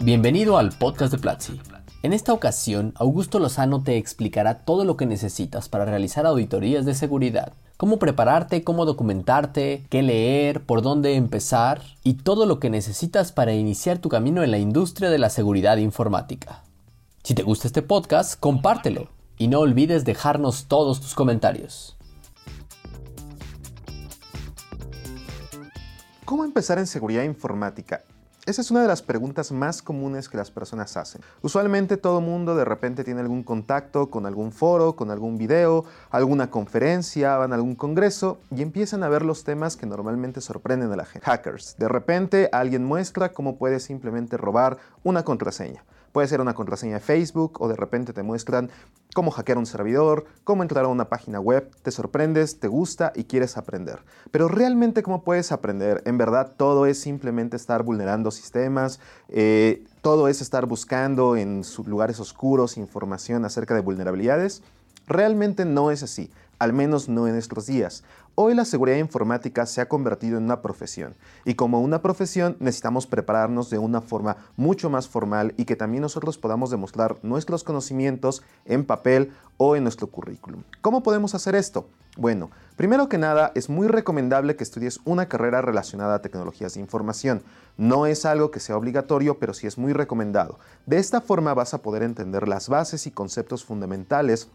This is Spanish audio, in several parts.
Bienvenido al podcast de Platzi. En esta ocasión, Augusto Lozano te explicará todo lo que necesitas para realizar auditorías de seguridad, cómo prepararte, cómo documentarte, qué leer, por dónde empezar y todo lo que necesitas para iniciar tu camino en la industria de la seguridad informática. Si te gusta este podcast, compártelo y no olvides dejarnos todos tus comentarios. ¿Cómo empezar en seguridad informática? Esa es una de las preguntas más comunes que las personas hacen. Usualmente todo mundo de repente tiene algún contacto con algún foro, con algún video, alguna conferencia, van a algún congreso y empiezan a ver los temas que normalmente sorprenden a la gente. Hackers. De repente alguien muestra cómo puedes simplemente robar una contraseña. Puede ser una contraseña de Facebook o de repente te muestran cómo hackear un servidor, cómo entrar a una página web, te sorprendes, te gusta y quieres aprender. Pero realmente cómo puedes aprender? En verdad todo es simplemente estar vulnerando sistemas, eh, todo es estar buscando en lugares oscuros información acerca de vulnerabilidades. Realmente no es así al menos no en estos días. Hoy la seguridad informática se ha convertido en una profesión y como una profesión necesitamos prepararnos de una forma mucho más formal y que también nosotros podamos demostrar nuestros conocimientos en papel o en nuestro currículum. ¿Cómo podemos hacer esto? Bueno, primero que nada es muy recomendable que estudies una carrera relacionada a tecnologías de información. No es algo que sea obligatorio, pero sí es muy recomendado. De esta forma vas a poder entender las bases y conceptos fundamentales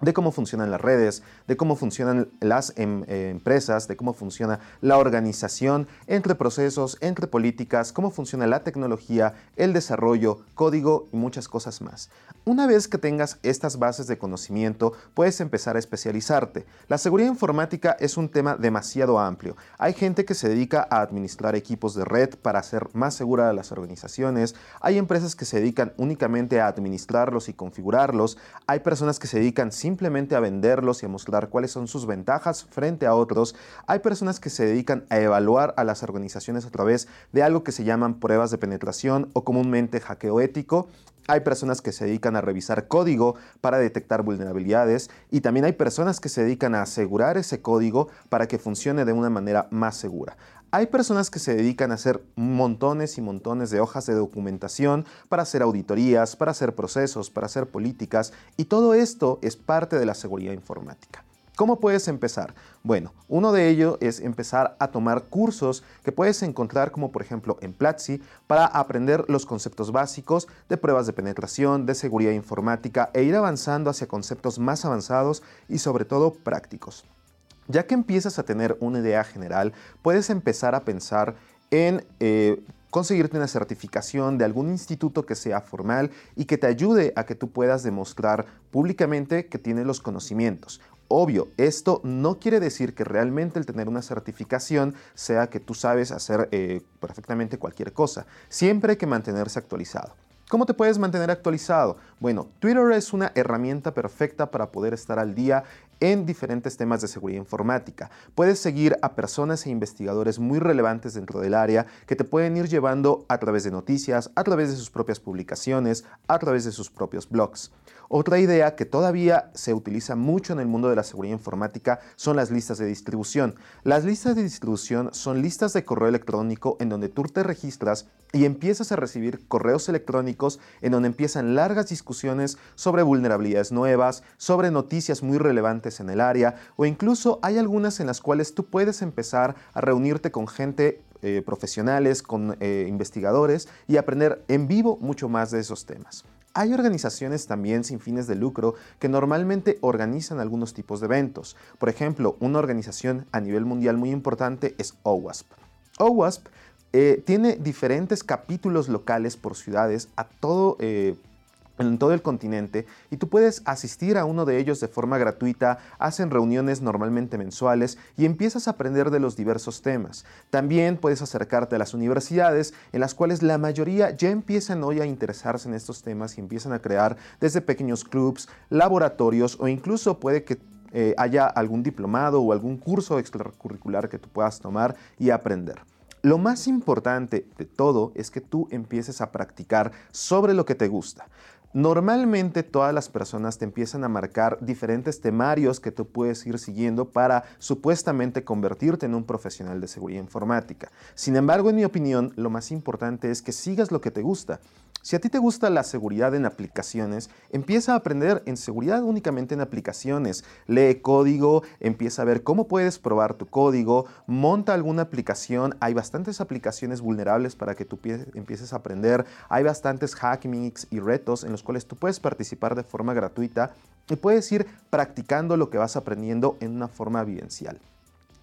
de cómo funcionan las redes, de cómo funcionan las em, eh, empresas, de cómo funciona la organización entre procesos, entre políticas, cómo funciona la tecnología, el desarrollo, código y muchas cosas más. Una vez que tengas estas bases de conocimiento, puedes empezar a especializarte. La seguridad informática es un tema demasiado amplio. Hay gente que se dedica a administrar equipos de red para hacer más seguras las organizaciones. Hay empresas que se dedican únicamente a administrarlos y configurarlos. Hay personas que se dedican simplemente a venderlos y a mostrar cuáles son sus ventajas frente a otros. Hay personas que se dedican a evaluar a las organizaciones a través de algo que se llaman pruebas de penetración o comúnmente hackeo ético. Hay personas que se dedican a revisar código para detectar vulnerabilidades y también hay personas que se dedican a asegurar ese código para que funcione de una manera más segura. Hay personas que se dedican a hacer montones y montones de hojas de documentación para hacer auditorías, para hacer procesos, para hacer políticas y todo esto es parte de la seguridad informática. ¿Cómo puedes empezar? Bueno, uno de ellos es empezar a tomar cursos que puedes encontrar como por ejemplo en Platzi para aprender los conceptos básicos de pruebas de penetración, de seguridad informática e ir avanzando hacia conceptos más avanzados y sobre todo prácticos. Ya que empiezas a tener una idea general, puedes empezar a pensar en eh, conseguirte una certificación de algún instituto que sea formal y que te ayude a que tú puedas demostrar públicamente que tienes los conocimientos. Obvio, esto no quiere decir que realmente el tener una certificación sea que tú sabes hacer eh, perfectamente cualquier cosa. Siempre hay que mantenerse actualizado. ¿Cómo te puedes mantener actualizado? Bueno, Twitter es una herramienta perfecta para poder estar al día en diferentes temas de seguridad informática. Puedes seguir a personas e investigadores muy relevantes dentro del área que te pueden ir llevando a través de noticias, a través de sus propias publicaciones, a través de sus propios blogs. Otra idea que todavía se utiliza mucho en el mundo de la seguridad informática son las listas de distribución. Las listas de distribución son listas de correo electrónico en donde tú te registras y empiezas a recibir correos electrónicos en donde empiezan largas discusiones sobre vulnerabilidades nuevas, sobre noticias muy relevantes en el área o incluso hay algunas en las cuales tú puedes empezar a reunirte con gente eh, profesionales, con eh, investigadores y aprender en vivo mucho más de esos temas. Hay organizaciones también sin fines de lucro que normalmente organizan algunos tipos de eventos. Por ejemplo, una organización a nivel mundial muy importante es OWASP. OWASP eh, tiene diferentes capítulos locales por ciudades a todo eh, en todo el continente y tú puedes asistir a uno de ellos de forma gratuita, hacen reuniones normalmente mensuales y empiezas a aprender de los diversos temas. También puedes acercarte a las universidades en las cuales la mayoría ya empiezan hoy a interesarse en estos temas y empiezan a crear desde pequeños clubs, laboratorios o incluso puede que eh, haya algún diplomado o algún curso extracurricular que tú puedas tomar y aprender. Lo más importante de todo es que tú empieces a practicar sobre lo que te gusta. Normalmente todas las personas te empiezan a marcar diferentes temarios que tú puedes ir siguiendo para supuestamente convertirte en un profesional de seguridad informática. Sin embargo, en mi opinión, lo más importante es que sigas lo que te gusta. Si a ti te gusta la seguridad en aplicaciones, empieza a aprender en seguridad únicamente en aplicaciones. Lee código, empieza a ver cómo puedes probar tu código, monta alguna aplicación. Hay bastantes aplicaciones vulnerables para que tú empieces a aprender. Hay bastantes hackmix y retos en los cuales tú puedes participar de forma gratuita y puedes ir practicando lo que vas aprendiendo en una forma vivencial.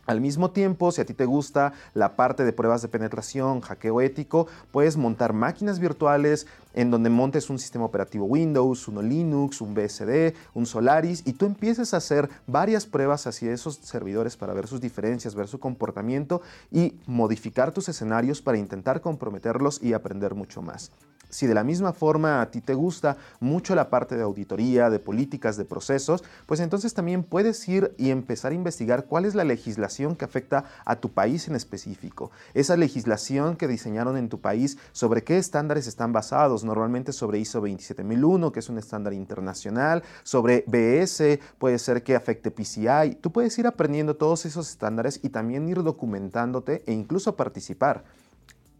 Al mismo tiempo, si a ti te gusta la parte de pruebas de penetración, hackeo ético, puedes montar máquinas virtuales en donde montes un sistema operativo Windows, uno Linux, un BSD, un Solaris y tú empieces a hacer varias pruebas hacia esos servidores para ver sus diferencias, ver su comportamiento y modificar tus escenarios para intentar comprometerlos y aprender mucho más. Si de la misma forma a ti te gusta mucho la parte de auditoría, de políticas, de procesos, pues entonces también puedes ir y empezar a investigar cuál es la legislación que afecta a tu país en específico. Esa legislación que diseñaron en tu país, sobre qué estándares están basados, normalmente sobre ISO 27001, que es un estándar internacional, sobre BS, puede ser que afecte PCI. Tú puedes ir aprendiendo todos esos estándares y también ir documentándote e incluso participar.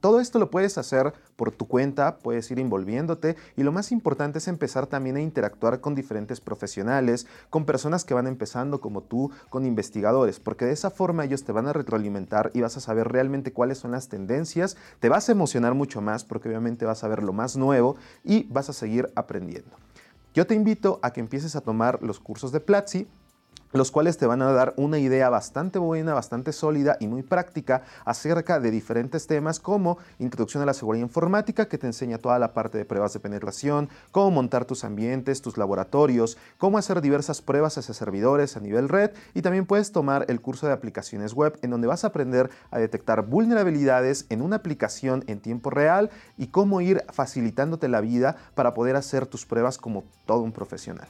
Todo esto lo puedes hacer por tu cuenta, puedes ir envolviéndote y lo más importante es empezar también a interactuar con diferentes profesionales, con personas que van empezando como tú, con investigadores, porque de esa forma ellos te van a retroalimentar y vas a saber realmente cuáles son las tendencias, te vas a emocionar mucho más porque obviamente vas a ver lo más nuevo y vas a seguir aprendiendo. Yo te invito a que empieces a tomar los cursos de Platzi los cuales te van a dar una idea bastante buena, bastante sólida y muy práctica acerca de diferentes temas como introducción a la seguridad informática, que te enseña toda la parte de pruebas de penetración, cómo montar tus ambientes, tus laboratorios, cómo hacer diversas pruebas hacia servidores a nivel red y también puedes tomar el curso de aplicaciones web en donde vas a aprender a detectar vulnerabilidades en una aplicación en tiempo real y cómo ir facilitándote la vida para poder hacer tus pruebas como todo un profesional.